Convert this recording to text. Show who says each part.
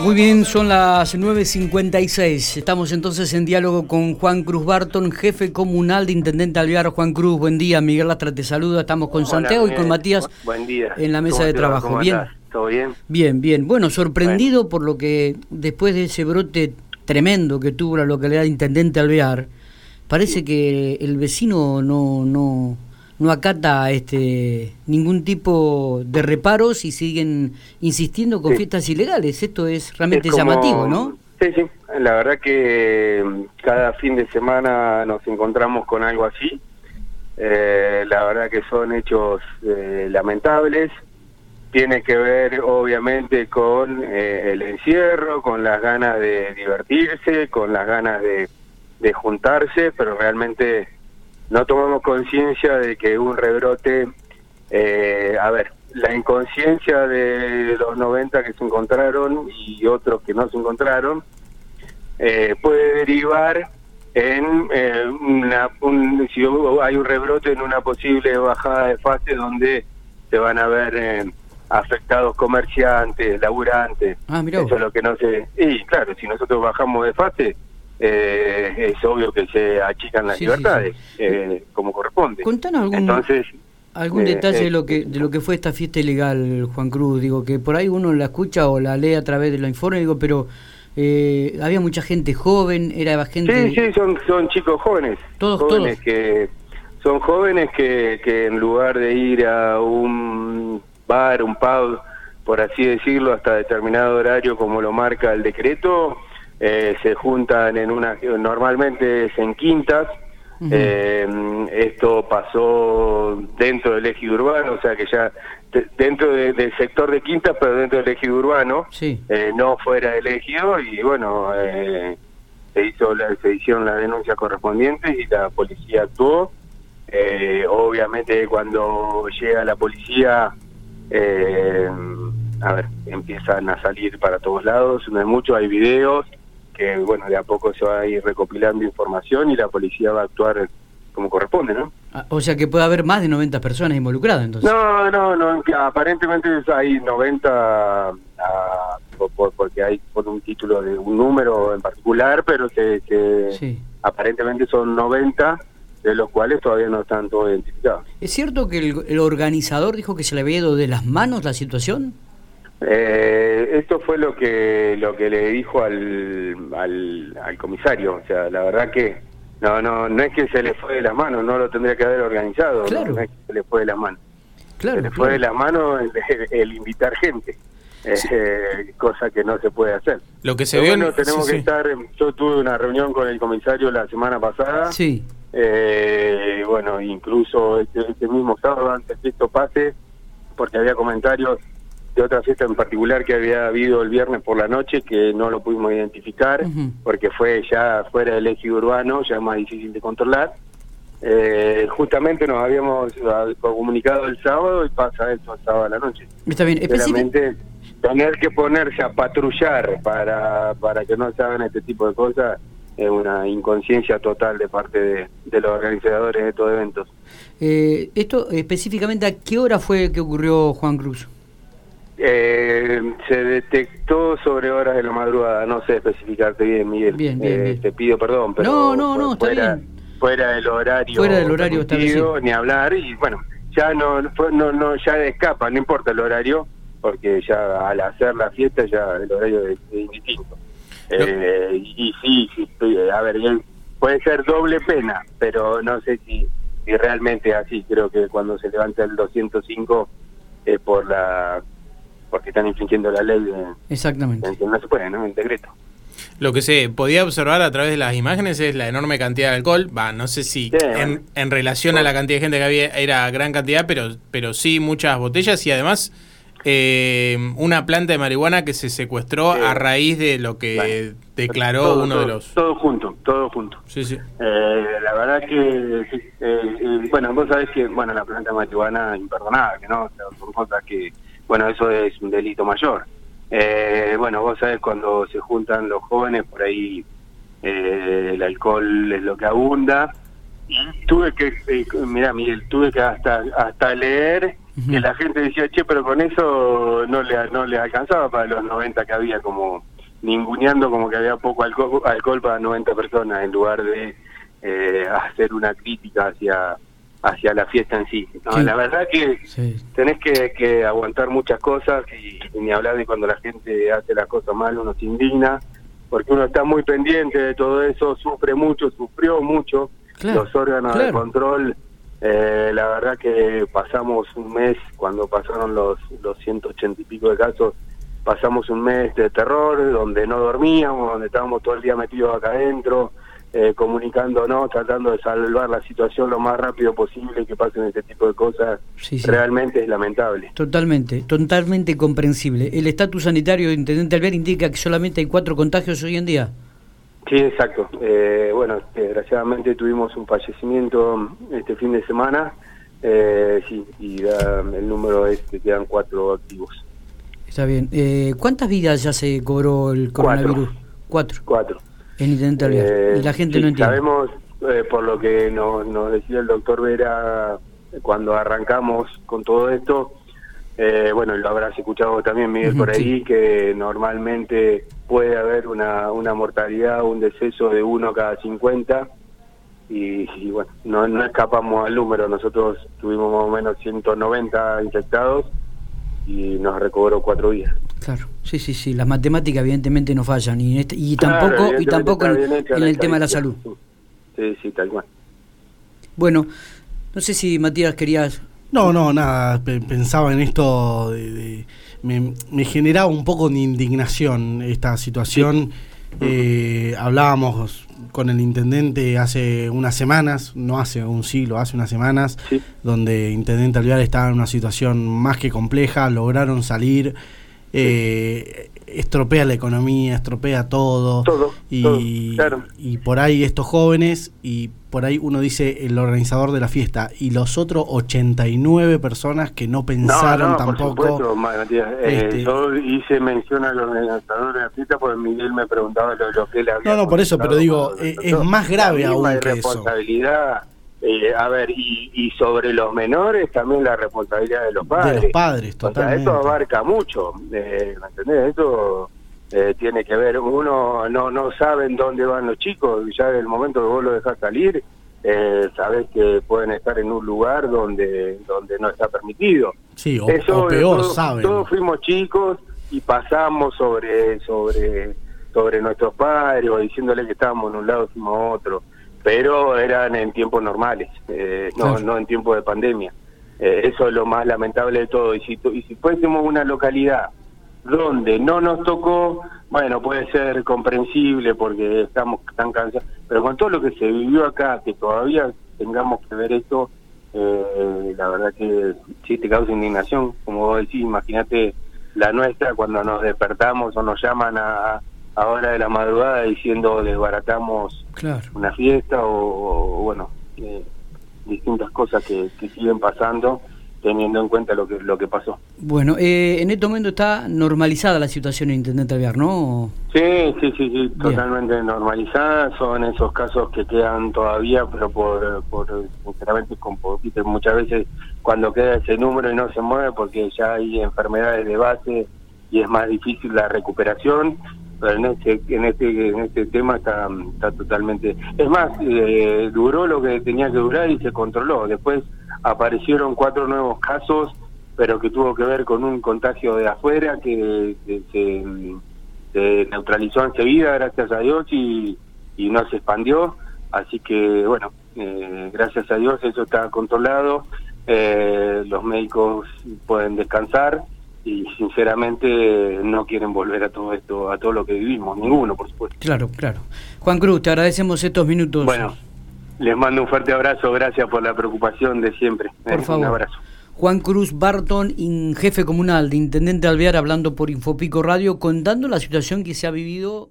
Speaker 1: Muy bien, son las 9.56. Estamos entonces en diálogo con Juan Cruz Barton, jefe comunal de Intendente Alvear. Juan Cruz, buen día. Miguel Lastra te saluda. Estamos con Santiago y con Matías
Speaker 2: buen día.
Speaker 1: en la mesa de trabajo.
Speaker 2: bien. ¿Todo bien?
Speaker 1: Bien, bien. Bueno, sorprendido por lo que después de ese brote tremendo que tuvo la localidad de Intendente Alvear, parece que el vecino no, no, no acata este ningún tipo de reparos y siguen insistiendo con fiestas ilegales. Esto es realmente llamativo, ¿no?
Speaker 2: Sí, sí. La verdad que mm, cada fin de semana nos encontramos con algo así. Eh, la verdad que son hechos eh, lamentables. Tiene que ver obviamente con eh, el encierro, con las ganas de divertirse, con las ganas de, de juntarse, pero realmente no tomamos conciencia de que un rebrote, eh, a ver, la inconsciencia de los 90 que se encontraron y otros que no se encontraron, eh, puede derivar en eh, una, un, si hay un rebrote en una posible bajada de fase donde se van a ver afectados comerciantes, laburantes.
Speaker 1: Ah,
Speaker 2: Eso es lo que no se... Y claro, si nosotros bajamos de fase, eh, es obvio que se achican las libertades eh, como corresponde.
Speaker 1: Contanos algún,
Speaker 2: Entonces,
Speaker 1: algún
Speaker 2: eh,
Speaker 1: detalle de lo que de lo que fue esta fiesta ilegal, Juan Cruz. Digo que por ahí uno la escucha o la lee a través de los informes, digo, pero había mucha gente joven, era gente.
Speaker 2: Sí, sí, son son chicos jóvenes,
Speaker 1: todos
Speaker 2: jóvenes que son jóvenes que, que en lugar de ir a un bar, un pub, por así decirlo, hasta determinado horario como lo marca el decreto, eh, se juntan en una, normalmente es en quintas, eh, esto pasó dentro del eje urbano, o sea que ya dentro del sector de quintas, pero dentro del eje urbano, eh, no fuera del ejido, y bueno, se, hizo la, se hicieron las denuncias correspondientes y la policía actuó. obviamente cuando llega la policía, a ver, empiezan a salir para todos lados, no es mucho, hay videos, que bueno, de a poco se va a ir recopilando información y la policía va a actuar como corresponde, ¿no?
Speaker 1: Ah, o sea que puede haber más de 90 personas involucradas entonces.
Speaker 2: No, no, no, aparentemente hay 90 ah, porque hay por un título de un número en particular, pero que, aparentemente son 90 de los cuales todavía no están todos identificados.
Speaker 1: ¿Es cierto que el, el organizador dijo que se le había ido de las manos la situación?
Speaker 2: Eh, esto fue lo que lo que le dijo al, al, comisario, o sea, la verdad que no no no es que se le fue de las manos, no lo tendría que haber organizado, no, es que se le fue de las manos.
Speaker 1: Claro,
Speaker 2: se le fue de las manos el, invitar gente. Eh, cosa que no se puede hacer.
Speaker 1: Lo que se ve
Speaker 2: bueno, tenemos que estar. Yo tuve una reunión con el comisario la semana pasada.
Speaker 1: Sí.
Speaker 2: Eh, bueno, incluso este, este mismo sábado antes que esto pase, porque había comentarios de otra fiesta en particular que había habido el viernes por la noche que no lo pudimos identificar porque fue ya fuera del eje urbano, ya más difícil de controlar. Eh, justamente nos habíamos ah, comunicado el sábado y pasa esto el sábado a la noche.
Speaker 1: Está bien,
Speaker 2: específicamente tener que ponerse a patrullar para, para que no se hagan este tipo de cosas es una inconsciencia total de parte de, de los organizadores de estos eventos.
Speaker 1: Eh, esto específicamente, ¿a qué hora fue que ocurrió Juan Cruz?
Speaker 2: Eh, se detectó sobre horas de la madrugada, no sé especificarte bien, Miguel.
Speaker 1: Bien, bien,
Speaker 2: eh, Te pido perdón, pero
Speaker 1: no, no, no,
Speaker 2: fuera,
Speaker 1: bien.
Speaker 2: fuera del horario,
Speaker 1: fuera del horario establecido,
Speaker 2: ni hablar y bueno, ya no, no, no, ya escapa, no importa el horario, porque ya al hacer la fiesta ya el horario es, indistinto. Eh, y, sí, sí, a ver, puede ser doble pena, pero no sé si, si realmente es así. Creo que cuando se levanta el 205 es por la porque están infringiendo la ley de,
Speaker 1: Exactamente.
Speaker 2: no se puede, ¿no? El decreto.
Speaker 3: Lo que se podía observar a través de las imágenes es la enorme cantidad de alcohol. Va, no sé si en, en, relación a la cantidad de gente que había era gran cantidad, pero, pero sí muchas botellas y además eh, una planta de marihuana que se secuestró a raíz de lo que declaró uno de los...
Speaker 2: Todo junto, todo junto.
Speaker 3: Sí, sí.
Speaker 2: Eh, la verdad que, eh, bueno, vos sabés que, bueno, la planta de marihuana imperdonable, ¿no? son cosas que bueno, eso es un delito mayor. Eh, bueno, vos sabés cuando se juntan los jóvenes, por ahí eh, el alcohol es lo que abunda. Tuve que, eh, mira Miguel, tuve que hasta, hasta leer que la gente decía, che, pero con eso no le, no le alcanzaba para los 90 que había, como ninguneando como que había poco alcohol, alcohol para 90 personas en lugar de eh, hacer una crítica hacia hacia la fiesta en sí. La verdad que tenés que, que, aguantar muchas cosas y, ni hablar de cuando la gente hace las cosas mal, uno se indigna, porque uno está muy pendiente de todo eso, sufre mucho, sufrió mucho, los órganos de control, eh, la verdad que pasamos un mes, cuando pasaron los, los 180 y pico de casos, pasamos un mes de terror, donde no dormíamos, donde estábamos todo el día metidos acá adentro, eh, comunicándonos, tratando de salvar la situación lo más rápido posible que pasen este tipo de cosas, realmente es lamentable.
Speaker 1: Totalmente, totalmente comprensible. ¿El estatus sanitario de Intendente Alvear indica que solamente hay cuatro contagios hoy en día?
Speaker 2: Sí, exacto. Eh, bueno, desgraciadamente tuvimos un fallecimiento este fin de semana, eh, sí, y el número es que quedan cuatro activos.
Speaker 1: Está bien. Eh, ¿Cuántas vidas ya se cobró el coronavirus?
Speaker 2: Cuatro. Cuatro.
Speaker 1: En Intendente eh, y la gente no entiende.
Speaker 2: Sabemos, eh, por lo que nos, nos decía el doctor Vera cuando arrancamos con todo esto, eh, bueno, lo habrás escuchado también, Miguel, por ahí, que normalmente puede haber una, una mortalidad, un deceso de uno cada 50. Y, y bueno, no, no escapamos al número. Nosotros tuvimos más o menos 190 infectados y nos recobró cuatro días.
Speaker 1: Claro, sí, sí, sí, las matemáticas evidentemente no fallan. Y, este, y tampoco y tampoco en, el tema de la salud.
Speaker 2: Sí, sí, tal cual.
Speaker 1: Bueno, no sé si Matías querías...
Speaker 4: No, no, nada, pensaba en esto, de, me, me, generaba un poco de indignación esta situación. Eh, hablábamos con el intendente hace unas semanas, no hace un siglo, hace unas semanas, donde Intendente Alvear estaba en una situación más que compleja, lograron salir eh, estropea la economía, estropea todo.
Speaker 2: Todo.
Speaker 4: Y, y por ahí estos jóvenes, y por ahí uno dice el organizador de la fiesta, y los otros 89 personas que no pensaron tampoco. Por
Speaker 2: supuesto, Matías. Eh, este, yo hice mención al organizador de la fiesta porque Miguel me preguntaba lo, que él había.
Speaker 4: No, no, por eso, pero digo, eh, es, más grave aún que
Speaker 2: responsabilidad, eh, a ver, y, sobre los menores también la responsabilidad de los padres.
Speaker 4: De los padres, totalmente.
Speaker 2: O sea, eso abarca mucho, eh, ¿me entendés? Eso eh, tiene que ver, uno no no sabe en dónde van los chicos, ya en el momento que vos lo dejás salir, eh, sabés que pueden estar en un lugar donde donde no está permitido.
Speaker 4: Sí, o, eso, peor, saben.
Speaker 2: Todos fuimos chicos y pasamos sobre sobre sobre nuestros padres o diciéndole que estábamos en un lado, fuimos otro pero eran en tiempos normales, eh, no, no en tiempos de pandemia. Eh, eso es lo más lamentable de todo. Y si, y si fuésemos una localidad donde no nos tocó, bueno, puede ser comprensible porque estamos tan cansados, pero con todo lo que se vivió acá, que todavía tengamos que ver esto, eh, la verdad que sí te causa indignación, como vos decís, imagínate la nuestra cuando nos despertamos o nos llaman a, a hora de la madrugada diciendo desbaratamos una fiesta o, bueno, eh, distintas cosas que, siguen pasando teniendo en cuenta lo que lo que pasó.
Speaker 1: Bueno, eh, en este momento está normalizada la situación en Intendente Alvear, ¿no?
Speaker 2: Sí, sí, sí, sí totalmente normalizada. Son esos casos que quedan todavía, pero por, por sinceramente, con poquito. Muchas veces cuando queda ese número y no se mueve porque ya hay enfermedades de base y es más difícil la recuperación en este en este en este tema está, está totalmente es más eh, duró lo que tenía que durar y se controló. Después aparecieron cuatro nuevos casos pero que tuvo que ver con un contagio de afuera que, se, neutralizó enseguida gracias a Dios y, y no se expandió. Así que bueno eh, gracias a Dios eso está controlado eh, los médicos pueden descansar y sinceramente no quieren volver a todo esto, a todo lo que vivimos, ninguno, por supuesto.
Speaker 1: Claro, claro. Juan Cruz, te agradecemos estos minutos.
Speaker 2: Bueno, les mando un fuerte abrazo, gracias por la preocupación de siempre.
Speaker 1: Por favor. Un abrazo. Juan Cruz Barton, jefe comunal de Intendente Alvear, hablando por Infopico Radio, contando la situación que se ha vivido